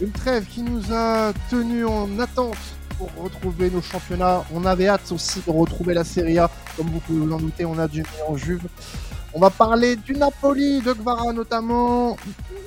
Une trêve qui nous a tenus en attente pour retrouver nos championnats. On avait hâte aussi de retrouver la Serie A. Comme vous pouvez vous en douter, on a du en Juve. On va parler du Napoli, de Gvara notamment,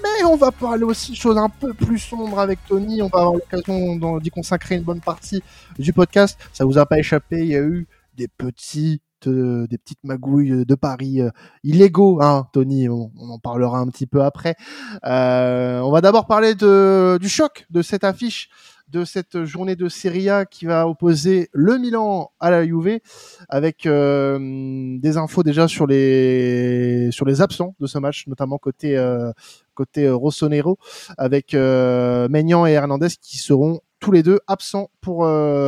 mais on va parler aussi de choses un peu plus sombres avec Tony. On va avoir l'occasion d'y consacrer une bonne partie du podcast. Ça vous a pas échappé, il y a eu des petits des petites magouilles de Paris euh, illégaux, hein, Tony. On, en parlera un petit peu après. Euh, on va d'abord parler de, du choc de cette affiche de cette journée de Serie A qui va opposer le Milan à la Juve avec euh, des infos déjà sur les sur les absents de ce match notamment côté euh, côté euh, Rossonero avec euh, Maignan et Hernandez qui seront tous les deux absents pour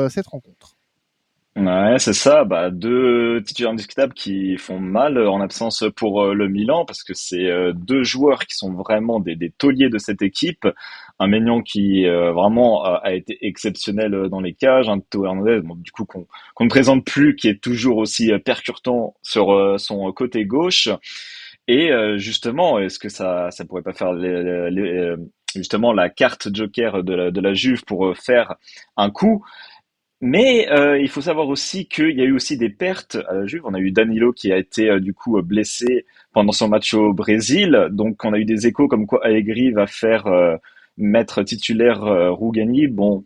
cette rencontre. Ouais, c'est ça. Bah, deux titulaires indiscutables qui font mal en absence pour le Milan parce que c'est deux joueurs qui sont vraiment des, des tauliers de cette équipe un Maignan qui euh, vraiment a été exceptionnel euh, dans les cages, un Théo Hernandez, du coup qu'on ne présente plus, qui est toujours aussi euh, percutant sur son côté gauche. Et justement, est-ce que ça ça pourrait pas faire justement la carte joker de la Juve pour faire un coup? Mais il faut savoir aussi qu'il y a eu aussi des pertes à la Juve. On a eu Danilo qui a été du coup blessé pendant son match au Brésil. Donc on a eu des échos comme quoi Allegri va faire mettre titulaire euh, Rougani, bon,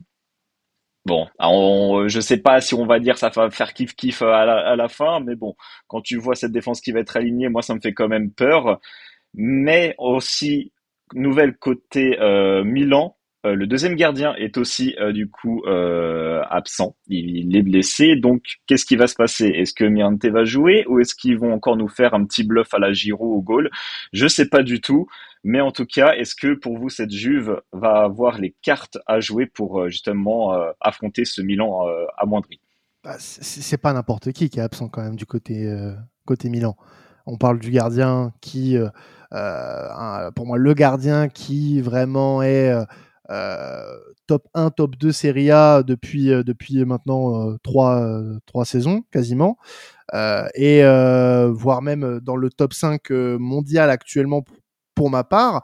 Bon, on, je sais pas si on va dire ça va faire kiff kiff à la, fin, mais bon, quand tu vois cette défense qui va être alignée, moi ça me fait quand même peur. Mais aussi nouvelle côté euh, Milan, euh, le deuxième gardien est aussi du coup absent, il, est blessé. Donc qu'est-ce qui va se passer? Est-ce que Mirante va jouer ou est-ce qu'ils vont encore nous faire un petit bluff à la Giro au goal? Je sais pas du tout. Mais en tout cas, est-ce que pour vous, cette Juve va avoir les cartes à jouer pour euh, justement euh, affronter ce Milan euh, amoindri? Bah, C'est pas n'importe qui qui est absent quand même du côté Milan. On parle du gardien qui, pour moi, le gardien qui vraiment est top 1, top 2 Serie A depuis, depuis maintenant 3, 3 saisons quasiment. et voire même dans le top 5 mondial actuellement pour ma part.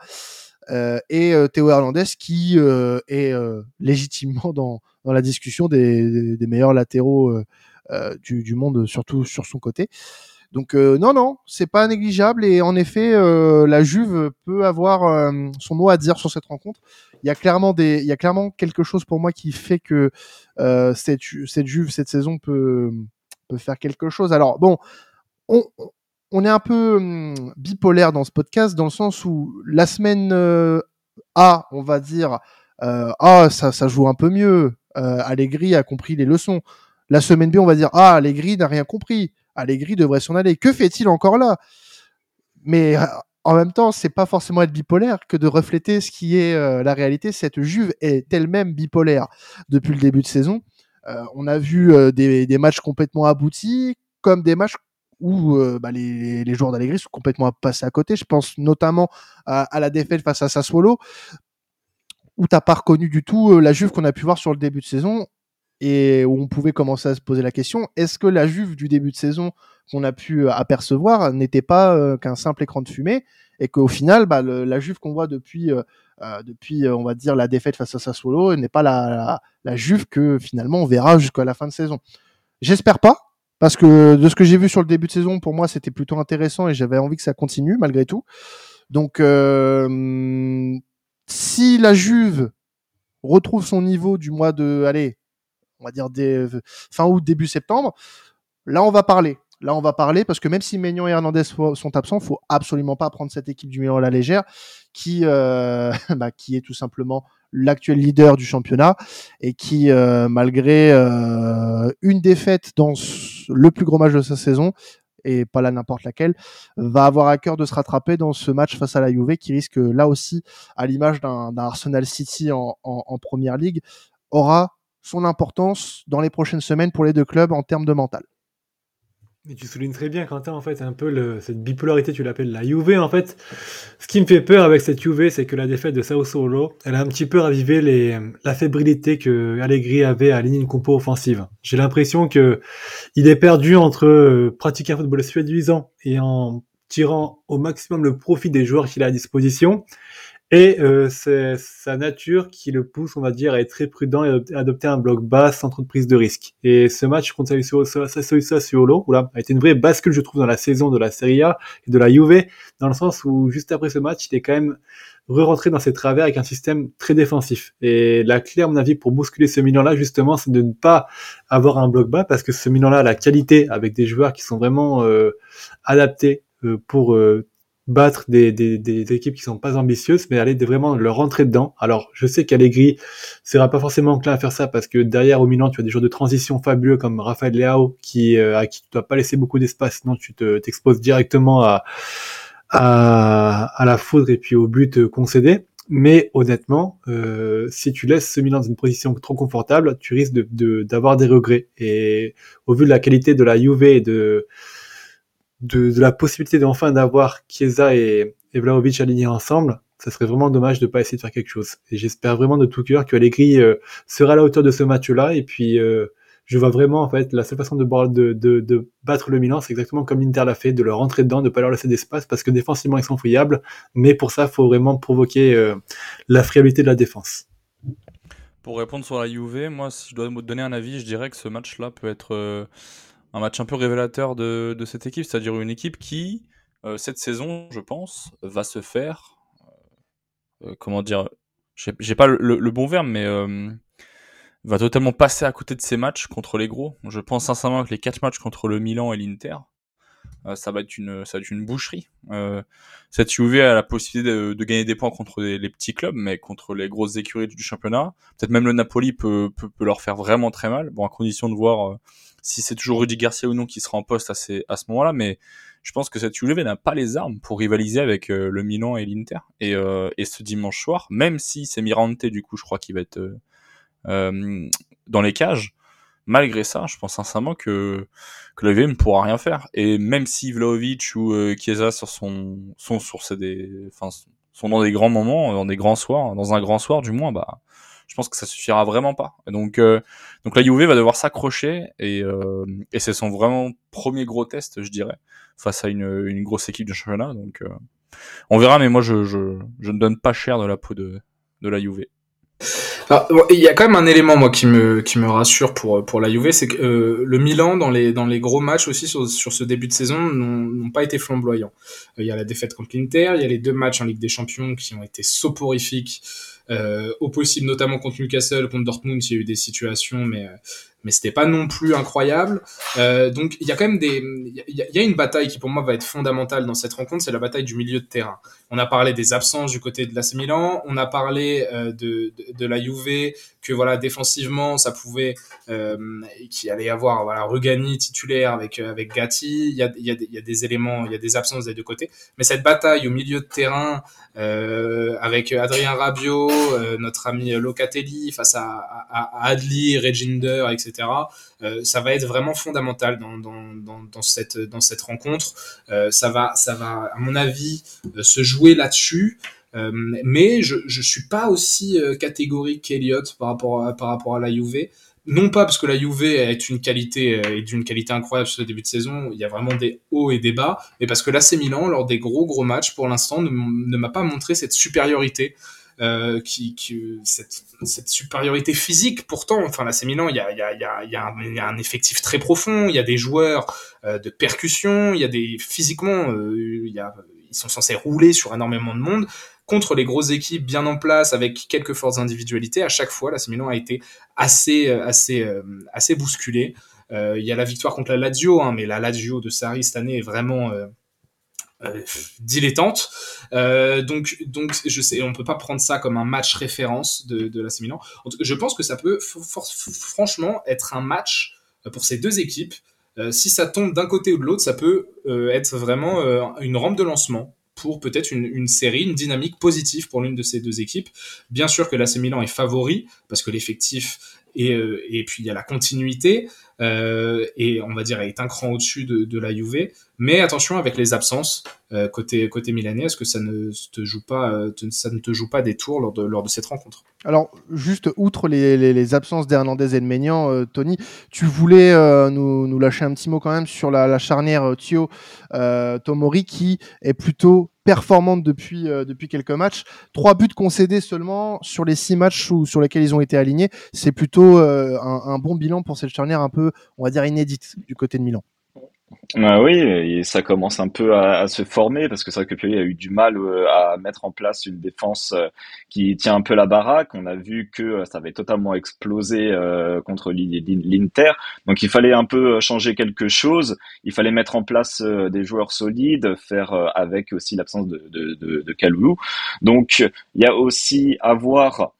Euh, et euh, Théo Hernandez qui euh, est légitimement dans, dans la discussion des, des, meilleurs latéraux du, du, monde, surtout sur son côté. Donc non, non, c'est pas négligeable et en effet, la Juve peut avoir son mot à dire sur cette rencontre. Il y a clairement des, il y a clairement quelque chose pour moi qui fait que cette, cette Juve cette saison peut peut faire quelque chose. Alors bon, on, on est un peu hum, bipolaire dans ce podcast dans le sens où la semaine euh, A, on va dire, euh, ah ça, ça joue un peu mieux. Euh, Allegri a compris les leçons. La semaine B, on va dire ah Allegri n'a rien compris. Allegri devrait s'en aller. Que fait-il encore là? Mais euh, en même temps, c'est pas forcément être bipolaire que de refléter ce qui est la réalité. Cette Juve est elle-même bipolaire depuis le début de saison. on a vu des, des matchs complètement aboutis, comme des matchs où euh, bah, les, joueurs d'Allegri sont complètement passés à côté. Je pense notamment à, la défaite face à Sassuolo, où t'as pas reconnu du tout euh, la Juve qu'on a pu voir sur le début de saison et où on pouvait commencer à se poser la question est-ce que la Juve du début de saison qu'on a pu euh, apercevoir n'était pas qu'un simple écran de fumée et qu'au final, bah, la Juve qu'on voit depuis, depuis, on va dire, la défaite face à Sassuolo n'est pas la, la, la Juve que finalement on verra jusqu'à la fin de saison. J'espère pas, parce que de ce que j'ai vu sur le début de saison, pour moi, c'était plutôt intéressant et j'avais envie que ça continue malgré tout. Donc, euh, si la Juve retrouve son niveau du mois de, allez, on va dire des, fin août, début septembre, là, on va parler. Là, on va parler parce que même si Maignan et Hernandez sont absents, faut absolument pas prendre cette équipe du Milan à la légère, qui, euh, bah, qui est tout simplement l'actuel leader du championnat et qui, euh, malgré euh, une défaite dans le plus gros match de sa saison, et pas là n'importe laquelle, va avoir à cœur de se rattraper dans ce match face à la Juve qui risque là aussi, à l'image d'un Arsenal City en, en, en Première Ligue, aura son importance dans les prochaines semaines pour les deux clubs en termes de mental. Et tu soulignes très bien, Quentin, en fait, un peu le, cette bipolarité, tu l'appelles la Juve, en fait. Ce qui me fait peur avec cette Juve, c'est que la défaite de Sao Paulo, elle a un petit peu ravivé les, la fébrilité que Allegri avait à une compo offensive. J'ai l'impression que il est perdu entre euh, pratiquer un football séduisant et en tirant au maximum le profit des joueurs qu'il a à disposition Et euh, c'est sa nature qui le pousse, on va dire, à être très prudent et adopter un bloc bas sans trop de prise de risque. Et ce match contre Sassuolo a été une vraie bascule, je trouve, dans la saison de la Serie A et de la Juve, dans le sens où juste après ce match, il est quand même re-rentré dans ses travers avec un système très défensif. Et la clé, à mon avis, pour bousculer ce Milan-là, justement, c'est de ne pas avoir un bloc bas, parce que ce Milan-là a la qualité, avec des joueurs qui sont vraiment euh, adaptés euh, pour euh, battre des, des, des, équipes qui sont pas ambitieuses, mais aller vraiment leur rentrer dedans. Alors, je sais qu'Allegri sera pas forcément enclin à faire ça parce que derrière au Milan, tu as des joueurs de transition fabuleux comme Rafael Leao qui euh, à qui tu dois pas laisser beaucoup d'espace, sinon tu te t'exposes directement à, à, à la foudre et puis au but concédé. Mais honnêtement, euh, si tu laisses ce Milan dans une position trop confortable, tu risques de d'avoir des regrets. Et au vu de la qualité de la Juve et de de, la possibilité d'enfin d'avoir Chiesa et, et Vlaovic alignés ensemble, ça serait vraiment dommage de pas essayer de faire quelque chose. Et j'espère vraiment de tout cœur que Allegri euh, sera à la hauteur de ce match-là. Et puis, euh, je vois vraiment, en fait, la seule façon de, battre le Milan, c'est exactement comme l'Inter l'a fait, de leur rentrer dedans, de pas leur laisser d'espace, parce que défensivement, ils sont fouillables. Mais pour ça, il faut vraiment provoquer euh, la friabilité de la défense. Pour répondre sur la Juve, moi, si je dois donner un avis, je dirais que ce match-là peut être un match un peu révélateur de, cette équipe, c'est-à-dire une équipe qui, euh, cette saison, je pense, va se faire, euh, euh comment dire, j'ai pas le, bon verbe, mais va totalement passer à côté de ces matchs contre les gros. Je pense sincèrement que les quatre matchs contre le Milan et l'Inter, ça va être une, ça va être une boucherie. cette Juve a la possibilité de, de gagner des points contre les, les, petits clubs, mais contre les grosses écuries du championnat, peut-être même le Napoli peut, peut, peut, leur faire vraiment très mal. Bon, à condition de voir si c'est toujours Rudy Garcia ou non qui sera en poste à, ces, à ce moment-là, mais je pense que cette Juve n'a pas les armes pour rivaliser avec euh, le Milan et l'Inter. Et, euh, et, ce dimanche soir, même si c'est Mirante, du coup, je crois qu'il va être euh, euh, dans les cages, malgré ça, je pense sincèrement que, que la ne pourra rien faire. Et même si Vlaovic ou Chiesa sur son, sont, sont dans des grands moments, dans des grands soirs, dans un grand soir du moins, bah, je pense que ça suffira vraiment pas. Donc, euh, donc la Juve va devoir s'accrocher et, euh, et c'est son vraiment premier gros test, je dirais, face à une, une grosse équipe de championnat. Donc, euh, on verra, mais moi, je, je, je ne donne pas cher de la peau de, de la Juve. Il y a quand même un élément moi qui me qui me rassure pour pour la Juve, c'est que euh, le Milan dans les dans les gros matchs aussi sur, sur ce début de saison n'ont pas été flamboyants. Il y a la défaite contre l'Inter, il y a les deux matchs en Ligue des Champions qui ont été soporifiques euh, au possible, notamment contre Newcastle, contre Dortmund, il y a eu des situations, mais euh, mais c'était pas non plus incroyable. Euh, donc il y a quand même des, il y, a une bataille qui pour moi va être fondamentale dans cette rencontre, c'est la bataille du milieu de terrain. On a parlé des absences du côté de l'AC Milan, on a parlé de, de, la Juve, que voilà défensivement ça pouvait, qu'il allait y avoir voilà Rugani titulaire avec avec Gatti. Il y a, y, y a des éléments, il y a des absences des deux côtés, mais cette bataille au milieu de terrain avec Adrien Rabiot, euh, notre ami Locatelli face à, à, à Adli, Reginder, etc. Euh, ça va être vraiment fondamental dans, cette, rencontre. Euh, ça, va, ça va, à mon avis, se jouer là-dessus. mais je ne suis pas aussi catégorique qu'Eliott par rapport à, par la Juve non pas parce que la Juve est d'une qualité incroyable sur le début de saison, il y a vraiment des hauts et des bas, mais parce que l'AC Milan lors des gros gros matchs pour l'instant ne m'a pas montré cette supériorité euh, qui, qui cette, cette, supériorité physique. Pourtant, enfin, c'est Milan, il y a, il y, a, il y, a, il y, a un, effectif très profond, il y a des joueurs euh, de percussion, il y a des physiquement, euh, il y a, ils sont censés rouler sur énormément de monde contre les grosses équipes bien en place avec quelques fortes individualités. À chaque fois, la Milan a été assez, assez, assez bousculé. il y a la victoire contre la Lazio, hein, mais la Lazio de Sarri cette année est vraiment euh, dilettante. Euh, donc, donc, je sais, on peut pas prendre ça comme un match référence de, de l'AC Milan. Je pense que ça peut franchement être un match euh, pour ces deux équipes. Si ça tombe d'un côté ou de l'autre, ça peut être vraiment une rampe de lancement pour peut-être une, une, série, une dynamique positive pour l'une de ces deux équipes. Bien sûr que l'AC Milan est favori parce que l'effectif et, et puis il y a la continuité et on va dire est un cran au-dessus de, la Juve. Mais attention avec les absences euh, côté côté milanais, est-ce que ça ne te joue pas, euh, ça ne te joue pas des tours lors de lors de cette rencontre? Alors juste outre les, les, les absences d'Hernandez et de Maignan, euh, Tony, tu voulais euh, nous, lâcher un petit mot quand même sur la, la charnière Thio Tomori qui est plutôt performante depuis depuis quelques matchs. Trois buts concédés seulement sur les six matchs où, sur lesquels ils ont été alignés. C'est plutôt un, un, bon bilan pour cette charnière un peu, on va dire inédite du côté de Milan. Ah oui, et ça commence un peu à, se former parce que c'est vrai que Pioli a eu du mal euh, à mettre en place une défense euh, qui tient un peu la baraque. On a vu que euh, ça avait totalement explosé contre l'Inter, donc il fallait un peu changer quelque chose. Il fallait mettre en place des joueurs solides, faire avec aussi l'absence de, de Donc il y a aussi à voir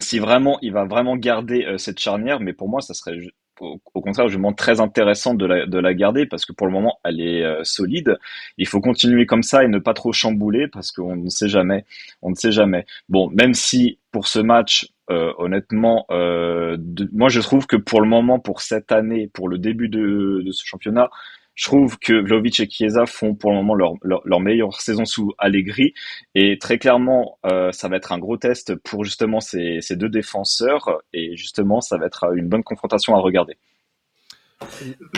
si vraiment il va vraiment garder cette charnière, mais pour moi ça serait au, contraire, je me très intéressant de la, de la garder parce que pour le moment, elle est euh, solide. Il faut continuer comme ça et ne pas trop chambouler parce qu'on ne sait jamais. On ne sait jamais. Bon, même si pour ce match, euh, honnêtement, euh, moi je trouve que pour le moment, pour cette année, pour le début de ce championnat, je trouve que Vlaovic et Chiesa font pour le moment leur, leur, meilleure saison sous Allegri. Et très clairement, euh, ça va être un gros test pour justement ces, deux défenseurs. Et justement, ça va être une bonne confrontation à regarder.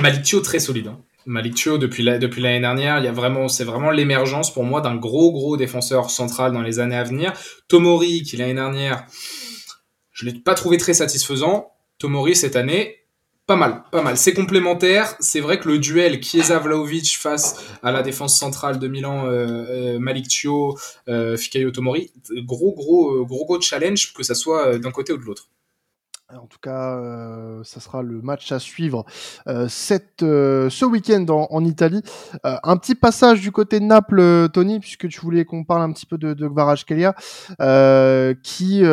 Maliccio très solide. Hein. Maliccio depuis la, depuis l'année dernière, il y a vraiment c'est vraiment l'émergence pour moi d'un gros gros défenseur central dans les années à venir. Tomori qui l'année dernière, je l'ai pas trouvé très satisfaisant. Tomori cette année, pas mal, pas mal. C'est complémentaire. C'est vrai que le duel Chiesa-Vlaovic face à la défense centrale de Milan, euh, euh Malik euh, Fikayo Tomori, gros, gros, euh, gros, gros challenge, que ça soit d'un côté ou de l'autre. En tout cas, euh, ça sera le match à suivre euh, euh, ce week-end en, Italie. Euh, un petit passage du côté de Naples, Tony, puisque tu voulais qu'on parle un petit peu de, de Kvaratskhelia, qui,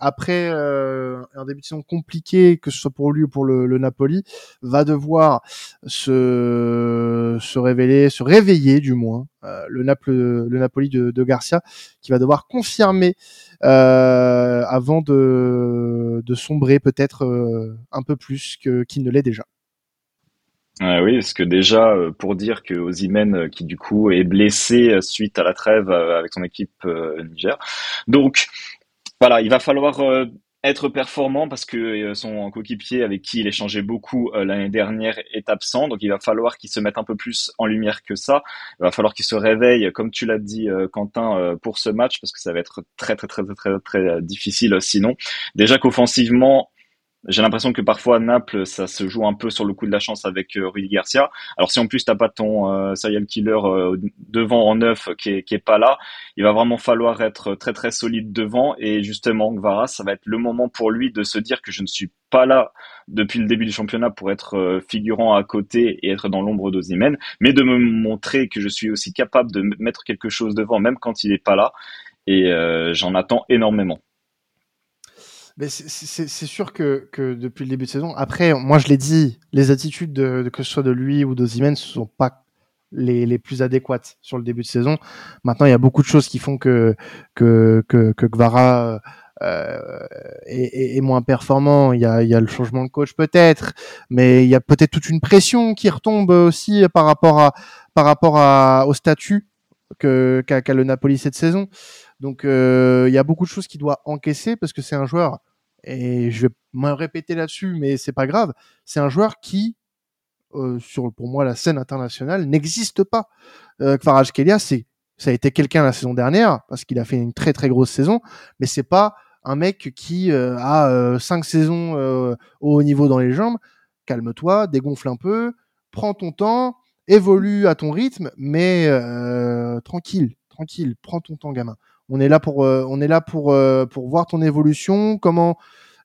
après un début de saison compliqué, que ce soit pour lui ou pour le, le Napoli, va devoir se, se révéler, se réveiller du moins, le, Naples, le Napoli de, Garcia, qui va devoir confirmer euh, avant de, sombrer peut-être euh, un peu plus qu'il ne l'est déjà. oui, parce que déjà, euh, pour dire que Ozymen, qui du coup est blessé suite à la trêve avec son équipe Niger. Donc, voilà, il va falloir être performant parce que euh, son coéquipier avec qui il échangeait beaucoup euh, l'année dernière est absent. Donc il va falloir qu'il se mette un peu plus en lumière que ça. Il va falloir qu'il se réveille, comme tu l'as dit euh, Quentin, pour ce match parce que ça va être très très très très très, très difficile sinon. Déjà qu'offensivement, j'ai l'impression que parfois Naples, ça se joue un peu sur le coup de la chance avec euh, Rudy Garcia. Alors si en plus t'as pas ton euh, serial killer euh, devant en neuf qui est, qui est pas là, il va vraiment falloir être très très solide devant. Et justement, Gvara, ça va être le moment pour lui de se dire que je ne suis pas là depuis le début du championnat pour être euh, figurant à côté et être dans l'ombre d'Ozimène, mais de me montrer que je suis aussi capable de mettre quelque chose devant, même quand il est pas là. Et j'en attends énormément. C'est sûr que, depuis le début de saison, après, moi je l'ai dit, les attitudes de, que ce soit de lui ou de ne sont pas les, plus adéquates sur le début de saison. Maintenant, il y a beaucoup de choses qui font que que que, Gvara euh, est, moins performant. Il y a, il y a le changement de coach peut-être, mais il y a peut-être toute une pression qui retombe aussi par rapport à par rapport à, au statut qu'a le Napoli cette saison. Donc euh, il y a beaucoup de choses qu'il doit encaisser parce que c'est un joueur et je vais me répéter là-dessus, mais c'est pas grave. C'est un joueur qui, euh, sur pour moi la scène internationale, n'existe pas. Euh, Kelia, c'est ça a été quelqu'un la saison dernière parce qu'il a fait une très très grosse saison, mais c'est pas un mec qui euh, a cinq saisons au haut niveau dans les jambes. Calme-toi, dégonfle un peu, prends ton temps, évolue à ton rythme, mais tranquille, tranquille, prends ton temps, gamin. On est là pour, euh, euh, pour voir ton évolution. Comment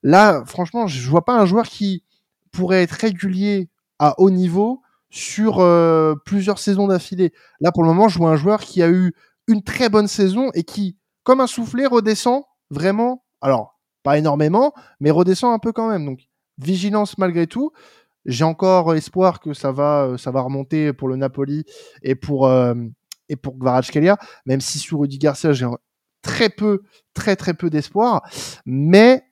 là, franchement, je vois pas un joueur qui pourrait être régulier à haut niveau sur euh, plusieurs saisons d'affilée. Là, pour le moment, je vois un joueur qui a eu une très bonne saison et qui, comme un soufflet, redescend vraiment. Alors, pas énormément, mais redescend un peu quand même. Donc, vigilance malgré tout. J'ai encore espoir que ça va, ça va remonter pour le Napoli et pour et pour Kvaratskhelia, même si sur Rudy Garcia, j'ai très peu, très très peu d'espoir, mais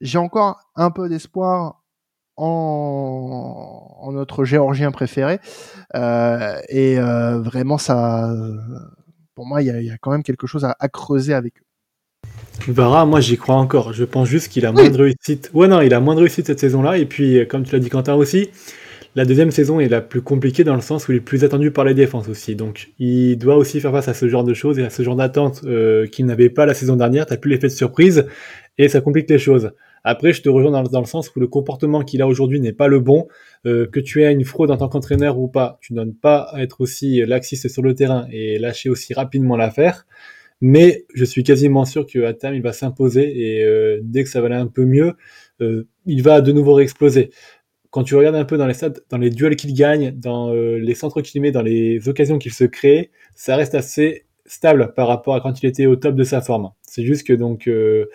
j'ai encore un peu d'espoir en, en, notre géorgien préféré. Euh, et euh, vraiment, ça, pour moi, il y, y a, quand même quelque chose à, à creuser avec eux. Vara, moi j'y crois encore. Je pense juste qu'il a moins de réussite. Ouais, non, il a moins de réussite cette saison-là. Et puis, comme tu l'as dit, Quentin aussi, la deuxième saison est la plus compliquée dans le sens où il est plus attendu par les défenses aussi. Donc il doit aussi faire face à ce genre de choses et à ce genre d'attentes euh, qu'il n'avait pas la saison dernière. T'as plus l'effet de surprise et ça complique les choses. Après, je te rejoins dans, le sens où le comportement qu'il a aujourd'hui n'est pas le bon. Euh, que tu aies une fraude en tant qu'entraîneur ou pas, tu ne donnes pas à être aussi laxiste sur le terrain et lâcher aussi rapidement l'affaire. Mais je suis quasiment sûr qu'à terme, il va s'imposer et euh, dès que ça va aller un peu mieux, il va de nouveau réexploser quand tu regardes un peu dans les stats, dans les duels qu'il gagne, dans euh, les centres qu'il met, dans les occasions qu'il se crée, ça reste assez stable par rapport à quand il était au top de sa forme. C'est juste que donc euh,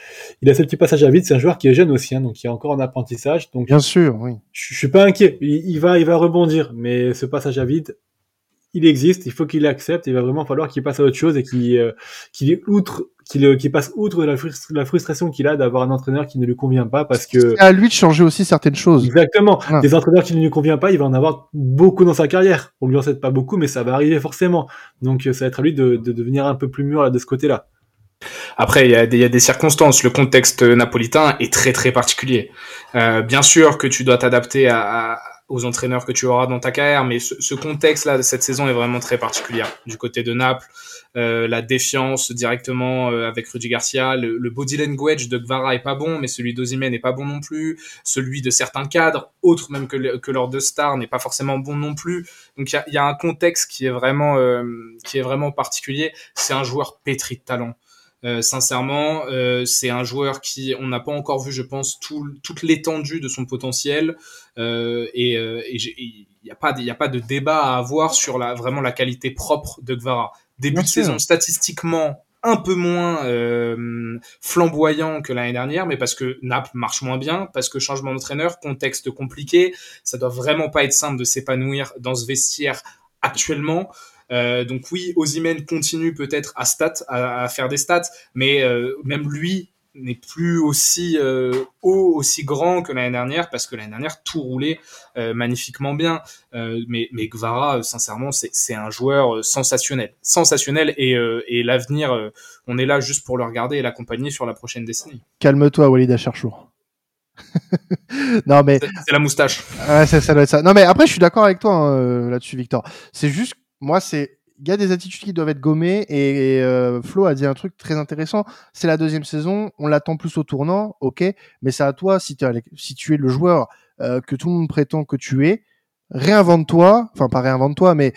il a ce petit passage à vide. C'est un joueur qui est jeune aussi, hein, donc qui est encore en apprentissage. Donc bien sûr, oui. Je, je suis pas inquiet. Il, il, va, il va rebondir, mais ce passage à vide, il existe. Il faut qu'il l'accepte. Il va vraiment falloir qu'il passe à autre chose et qu'il euh, qu'il outre qu'il passe outre la, la frustration qu'il a d'avoir un entraîneur qui ne lui convient pas parce que c'est à lui de changer aussi certaines choses. Exactement. Des entraîneurs qui ne lui conviennent pas, il va en avoir beaucoup dans sa carrière. On lui en sait pas beaucoup, mais ça va arriver forcément. Donc ça va être à lui de, de devenir un peu plus mûr là, de ce côté-là. Après, il y, a des, il y, a des circonstances. Le contexte napolitain est très très particulier. Euh, bien sûr que tu dois t'adapter à, à, aux entraîneurs que tu auras dans ta carrière, mais ce, ce contexte-là de cette saison est vraiment très particulier. Du côté de Naples, euh, la défiance directement euh, avec Rudy Garcia, le, le, body language de Gvara est pas bon, mais celui d'Ozimene n'est pas bon non plus, celui de certains cadres, autres même que, que leurs deux stars, n'est pas forcément bon non plus. Donc il y a, y a, un contexte qui est vraiment euh, qui est vraiment particulier. C'est un joueur pétri de talent. Euh, sincèrement, euh, c'est un joueur qui, on n'a pas encore vu, je pense, tout, toute l'étendue de son potentiel. Euh, et il n'y a pas, a pas de débat à avoir sur la vraiment la qualité propre de Gvara. Début Bien de sûr. saison statistiquement un peu moins euh, flamboyant que l'année dernière, mais parce que Naples marche moins bien, parce que changement d'entraîneur, contexte compliqué, ça doit vraiment pas être simple de s'épanouir dans ce vestiaire actuellement. Euh, donc oui, Ozymen continue peut-être à stat, à, à, faire des stats, mais euh, même lui n'est plus aussi euh, haut, aussi grand que l'année dernière, parce que l'année dernière tout roulait magnifiquement bien. Mais, mais Gvara, sincèrement, c'est un joueur sensationnel, sensationnel, et, et l'avenir, on est là juste pour le regarder et l'accompagner sur la prochaine décennie. Calme-toi, Walid Acharchour. non mais c'est la moustache. Ouais, ça, ça doit être ça. Non mais après, je suis d'accord avec toi hein, là-dessus, Victor. C'est juste moi, c'est il y a des attitudes qui doivent être gommées et, euh, Flo a dit un truc très intéressant. C'est la deuxième saison, on l'attend plus au tournant, ok, mais c'est à toi si, si tu es le joueur euh, que tout le monde prétend que tu es, réinvente-toi, enfin pas réinvente-toi, mais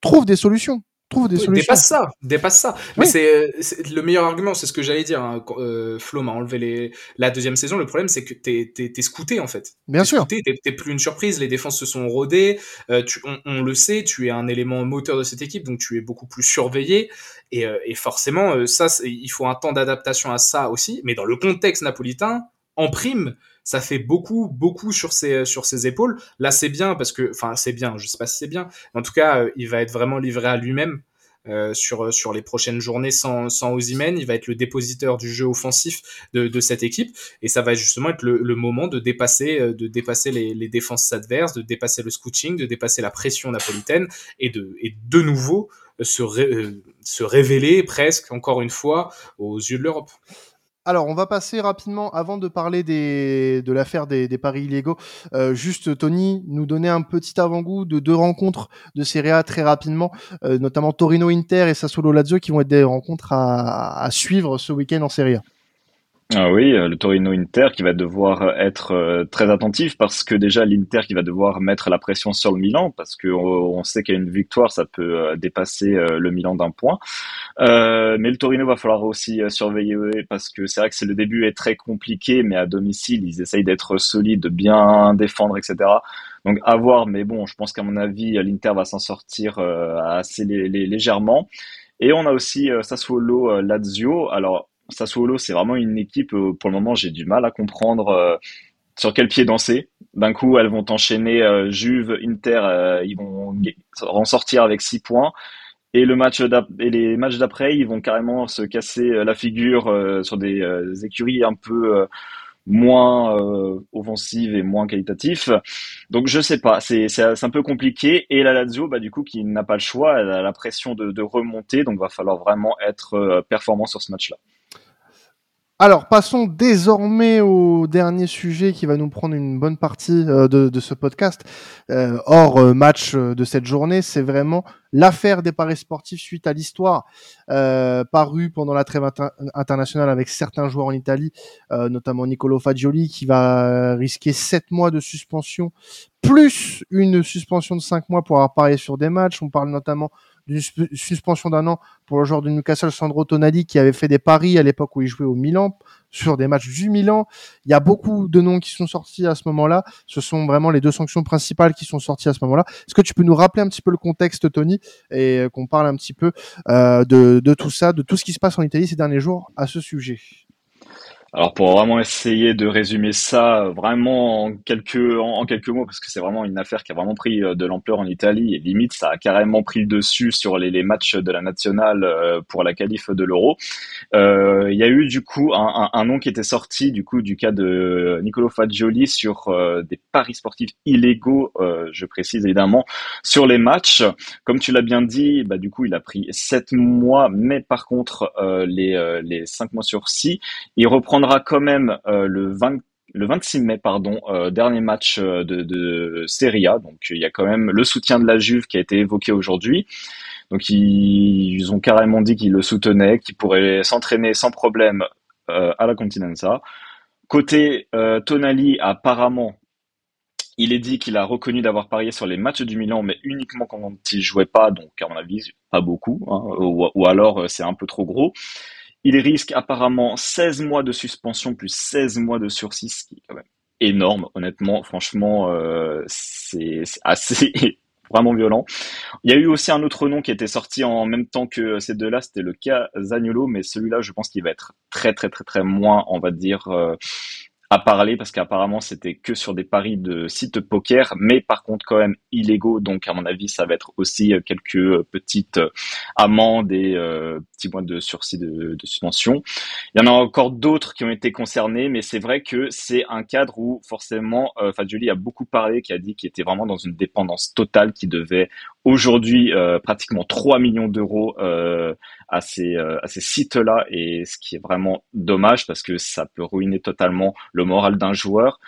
trouve des solutions trouve des solutions. Dépasse ça, dépasse ça. Oui. Mais c'est le meilleur argument, c'est ce que j'allais dire. Hein. Euh, Flo m'a enlevé les, la deuxième saison. Le problème, c'est que t'es es, scouté en fait. Bien sûr. T'es plus une surprise. Les défenses se sont rodées. Euh, tu, on, on, le sait, tu es un élément moteur de cette équipe, donc tu es beaucoup plus surveillé. Et, euh, et forcément, euh, ça, il faut un temps d'adaptation à ça aussi. Mais dans le contexte napolitain, en prime, ça fait beaucoup, beaucoup sur ses, sur ses épaules. Là, c'est bien parce que, enfin, c'est bien, je sais pas si c'est bien. En tout cas, il va être vraiment livré à lui-même. Euh, sur, sur les prochaines journées sans, sans Ozymen. Il va être le dépositeur du jeu offensif de, de cette équipe et ça va justement être le, moment de dépasser, de dépasser les, défenses adverses, de dépasser le scouting, de dépasser la pression napolitaine et de, de nouveau se, se révéler presque encore une fois aux yeux de l'Europe. Alors, on va passer rapidement, avant de parler des, de l'affaire des, des, paris illégaux, euh, juste Tony, nous donner un petit avant-goût de deux rencontres de Serie A très rapidement, euh, notamment Torino-Inter et Sassuolo-Lazio, qui vont être des rencontres à, à suivre ce week-end en Serie A. Ah oui, le Torino Inter qui va devoir être très attentif parce que déjà l'Inter qui va devoir mettre la pression sur le Milan parce que on sait qu'à une victoire ça peut dépasser le Milan d'un point. Euh, mais le Torino va falloir aussi surveiller parce que c'est vrai que c'est le début est très compliqué mais à domicile ils essayent d'être solides, de bien défendre etc. Donc à voir mais bon je pense qu'à mon avis l'Inter va s'en sortir assez légèrement. Et on a aussi Sassuolo Lazio. Alors Sassuolo, c'est vraiment une équipe, euh, pour le moment, j'ai du mal à comprendre euh, sur quel pied danser. D'un coup, elles vont enchaîner euh, Juve, Inter, ils vont en sortir avec 6 points. Et, les matchs d'après, ils vont carrément se casser la figure sur des écuries un peu moins euh, offensive et moins qualitatif. Donc je sais pas, c'est un peu compliqué. Et la Lazio, bah, du coup, qui n'a pas le choix, elle a la pression de, de remonter, donc va falloir vraiment être performant sur ce match-là. Alors, passons désormais au dernier sujet qui va nous prendre une bonne partie euh, de, de, ce podcast. Euh, hors euh, match euh, de cette journée, c'est vraiment l'affaire des paris sportifs suite à l'histoire parue pendant la trêve inter internationale avec certains joueurs en Italie, notamment Nicolo Fagioli, qui va risquer sept mois de suspension, plus une suspension de cinq mois pour avoir parié sur des matchs. On parle notamment d'une suspension d'un an pour le joueur de Newcastle Sandro Tonali qui avait fait des paris à l'époque où il jouait au Milan sur des matchs du Milan. Il y a beaucoup de noms qui sont sortis à ce moment-là. Ce sont vraiment les deux sanctions principales qui sont sorties à ce moment-là. Est-ce que tu peux nous rappeler un petit peu le contexte, Tony, et qu'on parle un petit peu euh, de, de tout ça, de tout ce qui se passe en Italie ces derniers jours à ce sujet? Alors pour vraiment essayer de résumer ça vraiment en quelques en, quelques mots parce que c'est vraiment une affaire qui a vraiment pris euh, de l'ampleur en Italie et limite ça a carrément pris le dessus sur les, les matchs de la nationale euh, pour la qualif de l'Euro. Euh, il y a eu du coup un, un, un, nom qui était sorti du coup du cas de Nicolo Fagioli sur euh, des paris sportifs illégaux, euh, je précise évidemment, sur les matchs. Comme tu l'as bien dit, bah du coup il a pris sept mois, mais par contre les les cinq mois sur six, il reprend quand même euh, le 20 le 26 mai, pardon, euh, dernier match euh, de, Serie A. Donc il y a quand même le soutien de la Juve qui a été évoqué aujourd'hui. Donc ils, ont carrément dit qu'ils le soutenaient, qu'il pourrait s'entraîner sans problème à la Continenza. Côté Tonali, apparemment, il est dit qu'il a reconnu d'avoir parié sur les matchs du Milan, mais uniquement quand il jouait pas, donc à mon avis pas beaucoup, hein, ou, alors c'est un peu trop gros. Il risque apparemment 16 mois de suspension plus 16 mois de sursis, ce qui est quand même énorme, honnêtement. Franchement, euh, c'est assez vraiment violent. Il y a eu aussi un autre nom qui était sorti en même temps que ces deux-là, c'était le cas Zagnolo, mais celui-là, je pense qu'il va être très très très très moins, on va dire, euh, à parler parce qu'apparemment c'était que sur des paris de sites poker, mais par contre quand même illégaux. Donc à mon avis ça va être aussi euh, quelques euh, petites euh, amendes et euh, petits mois de sursis de, de, suspension. Il y en a encore d'autres qui ont été concernés, mais c'est vrai que c'est un cadre où forcément euh, a beaucoup parlé, qui a dit qu'il était vraiment dans une dépendance totale, qui devait aujourd'hui euh, pratiquement 3 millions d'euros euh, à ces, euh, à ces sites-là, et ce qui est vraiment dommage parce que ça peut ruiner totalement le moral d'un joueur.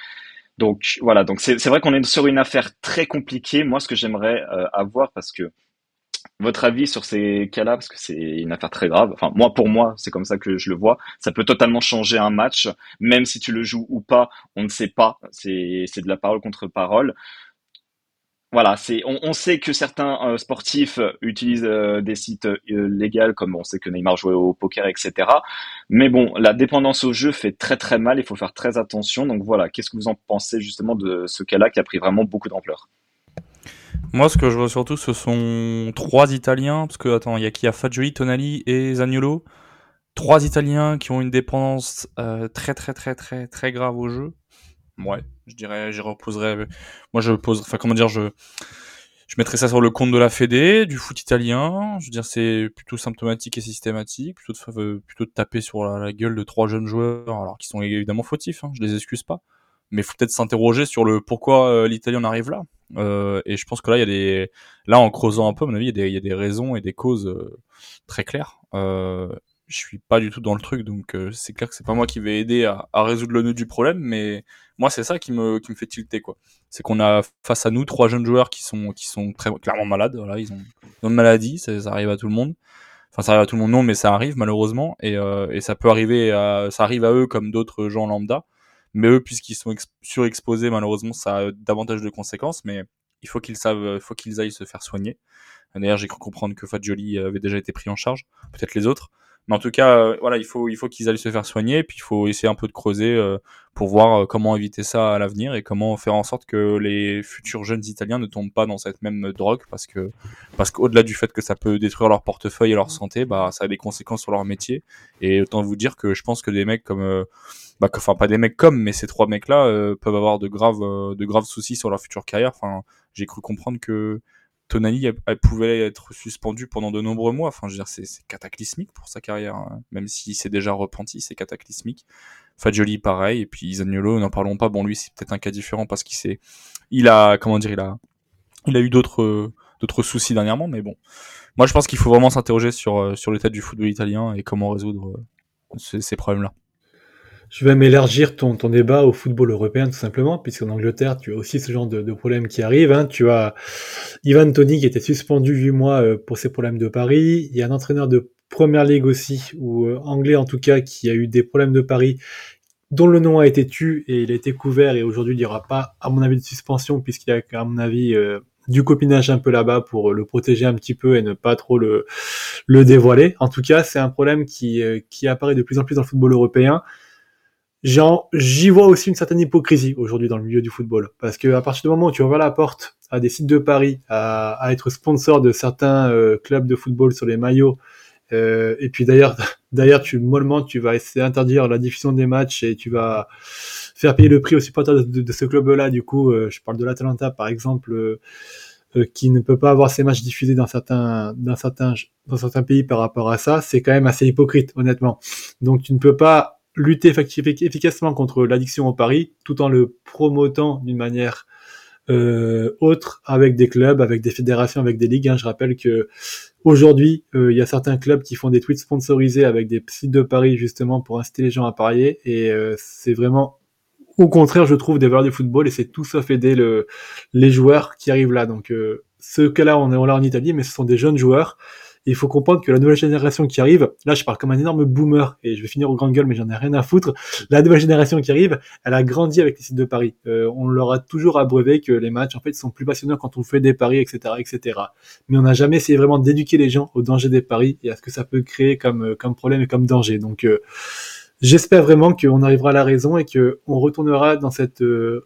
Donc voilà, donc c'est vrai qu'on est sur une affaire très compliquée. Moi, ce que j'aimerais euh, avoir, parce que votre avis sur ces cas-là, parce que c'est une affaire très grave. Enfin, moi, pour moi, c'est comme ça que je le vois. Ça peut totalement changer un match, même si tu le joues ou pas, on ne sait pas. C'est de la parole contre parole voilà, c'est on, on, sait que certains euh, sportifs utilisent euh, des sites euh, légaux, comme on sait que Neymar jouait au poker, etc. Mais bon, la dépendance au jeu fait très très mal. Il faut faire très attention. Donc voilà, qu'est-ce que vous en pensez justement de ce cas-là qui a pris vraiment beaucoup d'ampleur? Moi, ce que je vois surtout, ce sont trois Italiens, parce que attends, il y a qui? A Fagioli, Tonali et Zagnolo. Trois Italiens qui ont une dépendance euh, très très très très très grave au jeu. Ouais, je dirais, je reposerais. Moi, je pose. Enfin, comment dire, je. Je mettrais ça sur le compte de la Fédé, du foot italien. Je veux dire, c'est plutôt symptomatique et systématique, plutôt de, plutôt de taper sur la, gueule de trois jeunes joueurs, alors qu'ils sont évidemment fautifs. Hein, je les excuse pas, mais faut peut-être s'interroger sur le pourquoi euh, l'Italie en arrive là. Euh, et je pense que là, il y a des, là, en creusant un peu, à mon avis, il y a des, il y a des raisons et des causes euh, très claires. Je suis pas du tout dans le truc, donc euh, c'est clair que c'est pas moi qui vais aider à, à résoudre le nœud du problème, mais moi c'est ça qui me, qui me fait tilter quoi. C'est qu'on a face à nous trois jeunes joueurs qui sont, qui sont très clairement malades, voilà, ils ont, ils ont une maladie, ça, ça, arrive à tout le monde. Enfin, ça arrive à tout le monde, non, mais ça arrive malheureusement, et, euh, et ça peut arriver, à, ça arrive à eux comme d'autres gens lambda, mais eux puisqu'ils sont surexposés, malheureusement, ça a davantage de conséquences, mais il faut qu'ils savent, il faut qu'ils aillent se faire soigner. D'ailleurs, j'ai cru comprendre que Fadjoli avait déjà été pris en charge, peut-être les autres. Mais en tout cas, euh, voilà, il faut, il faut qu'ils aillent se faire soigner, puis il faut essayer un peu de creuser euh, pour voir euh, comment éviter ça à l'avenir et comment faire en sorte que les futurs jeunes Italiens ne tombent pas dans cette même drogue, parce que, parce qu'au-delà du fait que ça peut détruire leur portefeuille et leur santé, bah, ça a des conséquences sur leur métier. Et autant vous dire que je pense que des mecs comme, bah, enfin pas des mecs comme, mais ces trois mecs-là peuvent avoir de graves, soucis sur leur future carrière. J'ai cru comprendre que Tonali elle, pouvait être suspendue pendant de nombreux mois. Enfin, je veux dire, c'est cataclysmique pour sa carrière, hein. même s'il s'est déjà repenti, c'est cataclysmique. Fagioli, pareil, et puis Zaniolo, n'en parlons pas. Bon, lui, c'est peut-être un cas différent parce qu'il s'est, il a, comment dire, il a, il a eu d'autres, d'autres soucis dernièrement, mais bon. Moi, je pense qu'il faut vraiment s'interroger sur, sur l'état du football italien et comment résoudre ces, ces problèmes-là. Je vais m'élargir ton, ton débat au football européen tout simplement, puisqu'en Angleterre, tu as aussi ce genre de, de problèmes qui arrivent. Hein. Tu as Ivan Tony qui était suspendu 8 mois euh, pour ses problèmes de Paris. Il y a un entraîneur de Première Ligue aussi, ou euh, anglais en tout cas, qui a eu des problèmes de Paris, dont le nom a été tu et il a été couvert et aujourd'hui il n'y aura pas, à mon avis, de suspension puisqu'il y a, à mon avis, euh, du copinage un peu là-bas pour le protéger un petit peu et ne pas trop le, le dévoiler. En tout cas, c'est un problème qui, qui apparaît de plus en plus dans le football européen j'y vois aussi une certaine hypocrisie aujourd'hui dans le milieu du football. Parce que à partir du moment où tu ouvres la porte à des sites de paris, à, à être sponsor de certains euh, clubs de football sur les maillots, euh, et puis d'ailleurs, d'ailleurs, tu mollement, tu vas essayer d'interdire la diffusion des matchs et tu vas faire payer le prix aux supporters de, ce club-là. Du coup, euh, je parle de l'Atalanta par exemple, euh, euh, qui ne peut pas avoir ses matchs diffusés dans certains, dans certains, dans certains pays par rapport à ça. C'est quand même assez hypocrite, honnêtement. Donc, tu ne peux pas lutter efficacement contre l'addiction au pari, tout en le promotant d'une manière euh, autre avec des clubs, avec des fédérations, avec des ligues. Hein. Je rappelle que aujourd'hui, euh, il y a certains clubs qui font des tweets sponsorisés avec des sites de paris justement pour inciter les gens à parier, et euh, c'est vraiment au contraire, je trouve, des valeurs du football, et c'est tout sauf aider le, les joueurs qui arrivent là. Donc, euh, ce cas-là, on est là en Italie, mais ce sont des jeunes joueurs il faut comprendre que la nouvelle génération qui arrive, là je parle comme un énorme boomer, et je vais finir au grand gueule, mais j'en ai rien à foutre. La nouvelle génération qui arrive, elle a grandi avec les sites de paris. Euh, on leur a toujours abreuvé que les matchs, en fait, sont plus passionnants quand on fait des paris, etc., etc. Mais on n'a jamais essayé vraiment d'éduquer les gens au danger des paris et à ce que ça peut créer comme, euh, comme problème et comme danger. Donc, euh, J'espère vraiment qu'on arrivera à la raison et que on retournera dans cette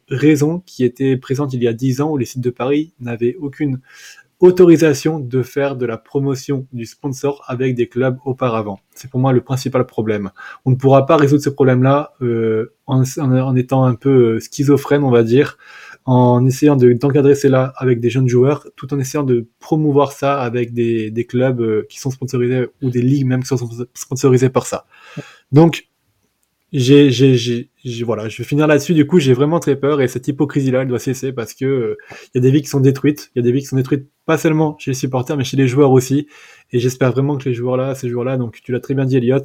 raison qui était présente il y a dix ans où les sites de paris n'avaient aucune autorisation de faire de la promotion du sponsor avec des clubs auparavant. C'est pour moi le principal problème. On ne pourra pas résoudre ce problème-là euh, en, en, étant un peu euh, schizophrène, on va dire, en essayant d'encadrer cela avec des jeunes joueurs, tout en essayant de promouvoir ça avec des, des clubs euh, qui sont sponsorisés ou des ligues même qui sont sponsorisées par ça. Donc, j'ai, j'ai, voilà, je vais finir là-dessus. Du coup, j'ai vraiment très peur et cette hypocrisie-là, elle doit cesser parce que euh, il y a des vies qui sont détruites. Il y a des vies qui sont détruites pas seulement chez les supporters, mais chez les joueurs aussi. Et j'espère vraiment que les joueurs-là, ces joueurs-là, donc tu l'as très bien dit, Elliot,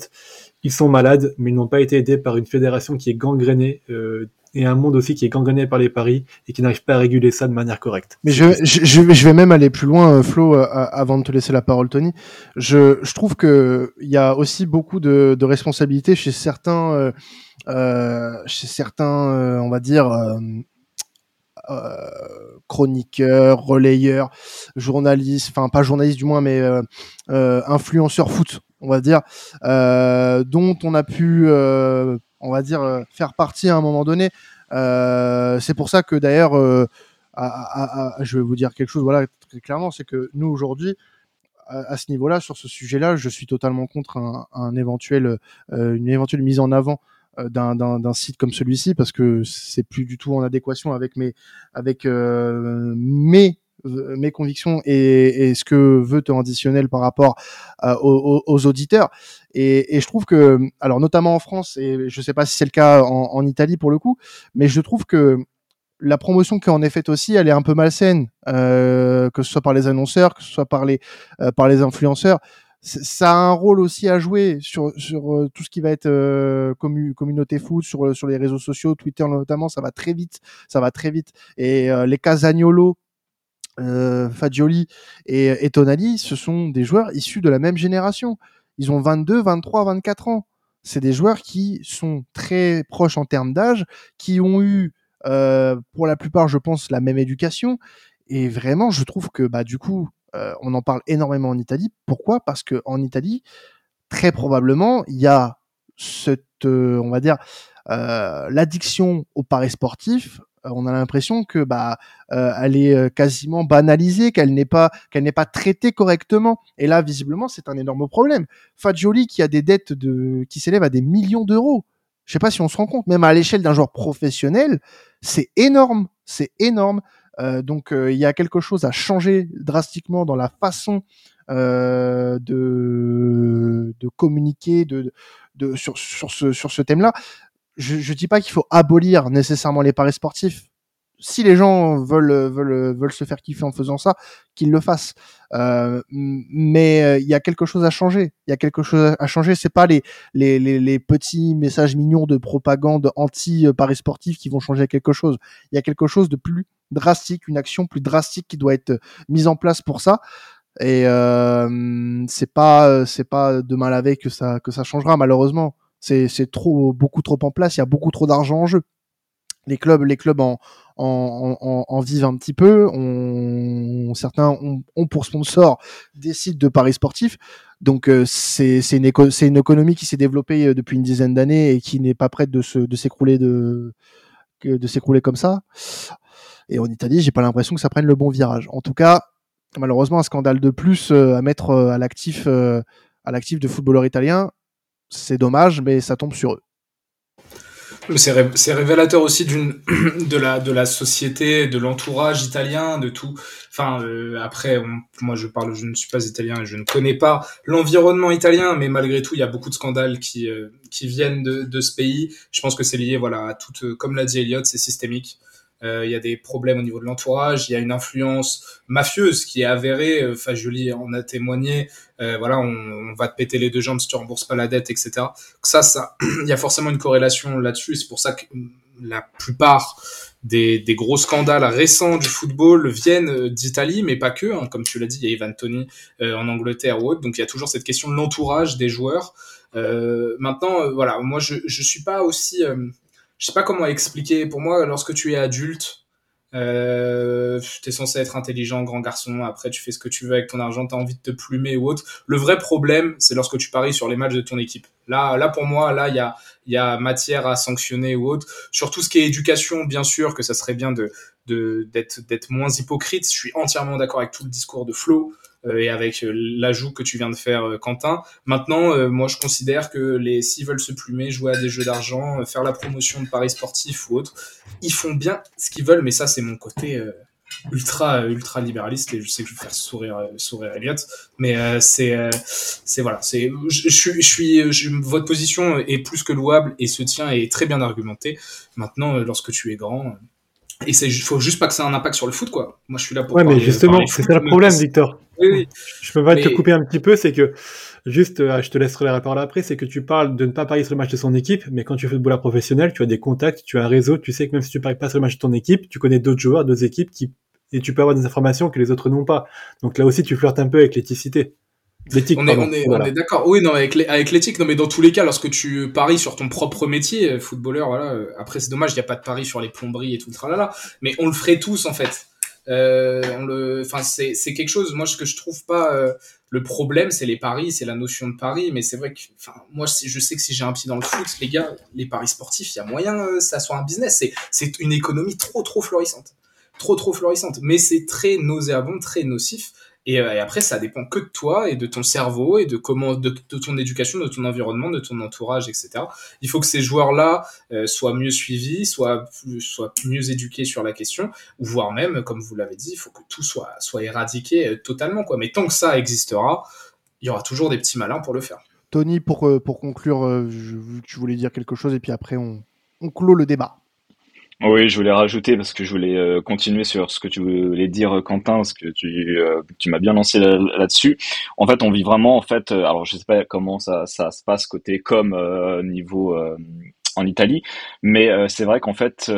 ils sont malades, mais ils n'ont pas été aidés par une fédération qui est gangrénée euh, et un monde aussi qui est gangréné par les paris et qui n'arrive pas à réguler ça de manière correcte. Mais je, je, je vais même aller plus loin, euh, Flo, euh, avant de te laisser la parole, Tony. Je, je trouve que il y a aussi beaucoup de, de responsabilités chez certains, euh, euh chez certains, on va dire. Euh, chroniqueurs, relayeurs, journalistes, enfin pas journalistes du moins, mais euh, influenceurs foot, on va dire, dont on a pu on va dire, euh, faire partie à un moment donné. Euh, c'est pour ça que d'ailleurs, euh, je vais vous dire quelque chose, voilà, très clairement, c'est que nous aujourd'hui, à, ce niveau-là, sur ce sujet-là, je suis totalement contre un, éventuel, une éventuelle mise en avant d'un site comme celui-ci parce que c'est plus du tout en adéquation avec mes avec euh, mes convictions et, ce que veut additionnel par rapport euh, aux, auditeurs. Et, je trouve que, alors notamment en France, et je sais pas si c'est le cas en, Italie pour le coup, mais je trouve que la promotion qui en est faite aussi, elle est un peu malsaine, euh, que ce soit par les annonceurs, que ce soit par les euh, par les influenceurs. Ça a un rôle aussi à jouer sur sur tout ce qui va être euh, communauté foot, sur sur les réseaux sociaux, Twitter notamment, ça va très vite, ça va très vite. Et les Casagnolo euh, Fagioli et, Tonali, ce sont des joueurs issus de la même génération. Ils ont 22, 23, 24 ans. C'est des joueurs qui sont très proches en termes d'âge, qui ont eu, euh, pour la plupart, je pense, la même éducation. Et vraiment, je trouve que, bah, du coup, euh, on en parle énormément en Italie. Pourquoi? Parce que en Italie, très probablement, il y a cette, on va dire, l'addiction au paris sportif, on a l'impression que bah euh, elle est euh, quasiment banalisée, qu'elle n'est pas qu'elle n'est pas traitée correctement. Et là, visiblement, c'est un énorme problème. Fagioli qui a des dettes de qui s'élèvent à des millions d'euros. Je sais pas si on se rend compte, même à l'échelle d'un joueur professionnel, c'est énorme, c'est énorme. donc il y a quelque chose à changer drastiquement dans la façon de, de communiquer de, de sur, sur ce, sur ce thème-là je, je dis pas qu'il faut abolir nécessairement les paris sportifs. si les gens veulent veulent veulent se faire kiffer en faisant ça, qu'ils le fassent. Euh, mais euh, il y a quelque chose à changer. Il y a quelque chose à changer. C'est pas les, les, les, les, petits messages mignons de propagande anti paris sportif qui vont changer quelque chose. Il y a quelque chose de plus drastique, une action plus drastique qui doit être mise en place pour ça. Et euh, c'est pas c'est pas demain la veille que ça que ça changera malheureusement. C'est trop beaucoup trop en place. Il y a beaucoup trop d'argent en jeu. Les clubs les clubs en en, en, vivent un petit peu. On, certains ont, ont, pour sponsor des sites de paris sportifs. Donc euh, c'est une, une économie qui s'est développée euh, depuis une dizaine d'années et qui n'est pas prête de se de s'écrouler de de s'écrouler comme ça. Et en Italie, j'ai pas l'impression que ça prenne le bon virage. En tout cas, malheureusement, un scandale de plus euh, à mettre à l'actif à l'actif de footballeurs italiens. C'est dommage, mais ça tombe sur eux. C'est révélateur aussi de la société, de l'entourage italien, de tout. Enfin, euh, après, moi je parle, je ne suis pas italien et je ne connais pas l'environnement italien, mais malgré tout, il y a beaucoup de scandales qui euh, viennent de, ce pays. Je pense que c'est lié, voilà, à toute, comme l'a dit Elliot, c'est systémique. Euh, il y a des problèmes au niveau de l'entourage, il y a une influence mafieuse qui est avérée. Euh, enfin, Julie en a témoigné. Euh, voilà, on, on, va te péter les deux jambes si tu rembourses pas la dette, etc. Ça, ça, il y a forcément une corrélation là-dessus. C'est pour ça que la plupart des, des, gros scandales récents du football viennent d'Italie, mais pas que. Hein. Comme tu l'as dit, il y a Ivan Tony en Angleterre ou autre. Donc il y a toujours cette question de l'entourage des joueurs. Euh, maintenant, voilà, moi je je suis pas aussi je sais pas comment expliquer. Pour moi, lorsque tu es adulte, euh, tu es censé être intelligent, grand garçon. Après, tu fais ce que tu veux avec ton argent, tu as envie de te plumer ou autre. Le vrai problème, c'est lorsque tu paries sur les matchs de ton équipe. Là, là pour moi, là, il y a, matière à sanctionner ou autre. Sur tout ce qui est éducation, bien sûr, que ça serait bien de d'être d'être moins hypocrite. Je suis entièrement d'accord avec tout le discours de Flo. Euh, et avec euh, l'ajout que tu viens de faire, euh, Quentin. Maintenant, moi, je considère que les s'ils veulent se plumer, jouer à des jeux d'argent, faire la promotion de paris sportifs ou autre, ils font bien ce qu'ils veulent. Mais ça, c'est mon côté ultra ultra libéraliste et je sais que je vais faire sourire sourire Elliot mais c'est c'est voilà c'est je, suis je suis votre position est plus que louable et se tient et est très bien argumentée maintenant lorsque tu es grand et c'est faut juste pas que ça ait un impact sur le foot quoi moi je suis là pour ouais mais justement c'est ça le problème Victor je peux pas te couper un petit peu, c'est que juste, euh, je te laisserai la parole après, c'est que tu parles de ne pas parier sur le match de son équipe, mais quand tu fais footballeur professionnel, tu as des contacts, tu as un réseau, tu sais que même si tu paries pas sur le match de ton équipe, tu connais d'autres joueurs, d'autres équipes qui et tu peux avoir des informations que les autres n'ont pas. Donc là aussi, tu flirtes un peu avec l'éthicité. L'éthique, on est, on est, on est d'accord. Oui, non, avec, avec l'éthique, non, mais dans tous les cas, lorsque tu paries sur ton propre métier, footballeur, voilà. Euh, après, c'est dommage, il n'y a pas de pari sur les plomberies et tout le tralala. Mais on le ferait tous, en fait. Euh, enfin c'est quelque chose. Moi, ce que je trouve pas euh, le problème, c'est les paris, c'est la notion de paris. Mais c'est vrai que, enfin, moi, je sais que si j'ai un pied dans le foot, les gars, les paris sportifs, il y a moyen euh, ça soit un business. C'est c'est une économie trop trop florissante, trop trop florissante. Mais c'est très nauséabond, très nocif. Euh, et, après, ça dépend que de toi et de ton cerveau et de comment, de, ton éducation, de ton environnement, de ton entourage, etc. Il faut que ces joueurs-là euh, soient mieux suivis, soient, soient mieux éduqués sur la question, ou voire même, comme vous l'avez dit, il faut que tout soit, soit éradiqué euh, totalement, quoi. Mais tant que ça existera, il y aura toujours des petits malins pour le faire. Tony, pour, pour conclure, tu voulais dire quelque chose et puis après on clôt le débat. Oui, je voulais rajouter parce que je voulais euh, continuer sur ce que tu voulais dire, Quentin, parce que tu, euh, tu m'as bien lancé là-dessus. en fait, on vit vraiment, en fait, euh, alors je sais pas comment ça, ça se passe côté com niveau en Italie, mais c'est vrai qu'en fait,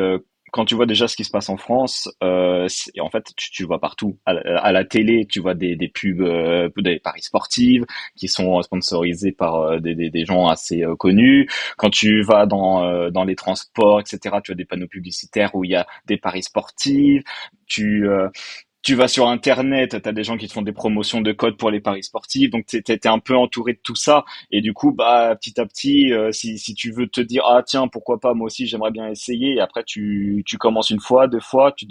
quand tu vois déjà ce qui se passe en France, euh, en fait, tu, tu vois partout. À, la télé, tu vois des, des pubs, euh, des paris sportifs qui sont sponsorisés par euh, des, des, des, gens assez euh, connus. Quand tu vas dans, euh, dans les transports, etc., tu as des panneaux publicitaires où il y a des paris sportifs. Tu tu vas sur internet, tu as des gens qui te font des promotions de codes pour les paris sportifs, donc tu es, un peu entouré de tout ça. Et du coup bah petit à petit euh, si, si tu veux te dire ah tiens pourquoi pas moi aussi j'aimerais bien essayer. Et après tu, tu commences une fois, deux fois, tu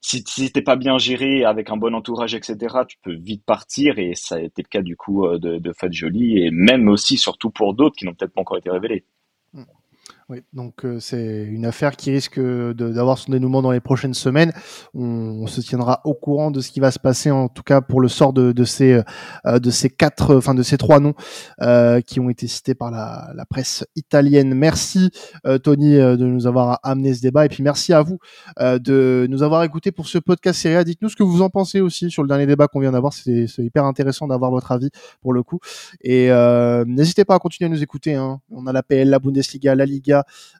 si, si t'es pas bien géré avec un bon entourage etc tu peux vite partir. Et ça a été le cas du coup euh, de, de Fat Jolie et même aussi surtout pour d'autres qui n'ont peut-être pas encore été révélés. Oui, donc euh, c'est une affaire qui risque d'avoir son dénouement dans les prochaines semaines. On, se tiendra au courant de ce qui va se passer, en tout cas pour le sort de, ces euh, de ces quatre, enfin de ces trois noms euh, qui ont été cités par la, presse italienne. Merci euh, Tony de nous avoir amené ce débat et puis merci à vous de nous avoir écouté pour ce podcast Serie A. Dites-nous ce que vous en pensez aussi sur le dernier débat qu'on vient d'avoir. C'est hyper intéressant d'avoir votre avis pour le coup. Et n'hésitez pas à continuer à nous écouter. Hein. On a la PL, la Bundesliga, la Liga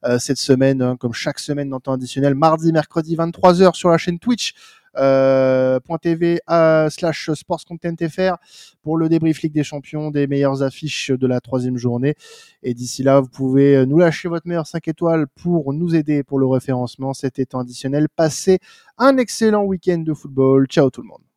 euh, cette semaine, hein, comme chaque semaine dans temps additionnel, mardi, mercredi, 23h sur la chaîne Twitch. Euh, .tv euh, slash sports content fr pour le débrief Ligue des Champions des meilleures affiches de la troisième journée. Et d'ici là, vous pouvez nous lâcher votre meilleur 5 étoiles pour nous aider pour le référencement. C'était additionnel. Passez un excellent week-end de football. Ciao tout le monde.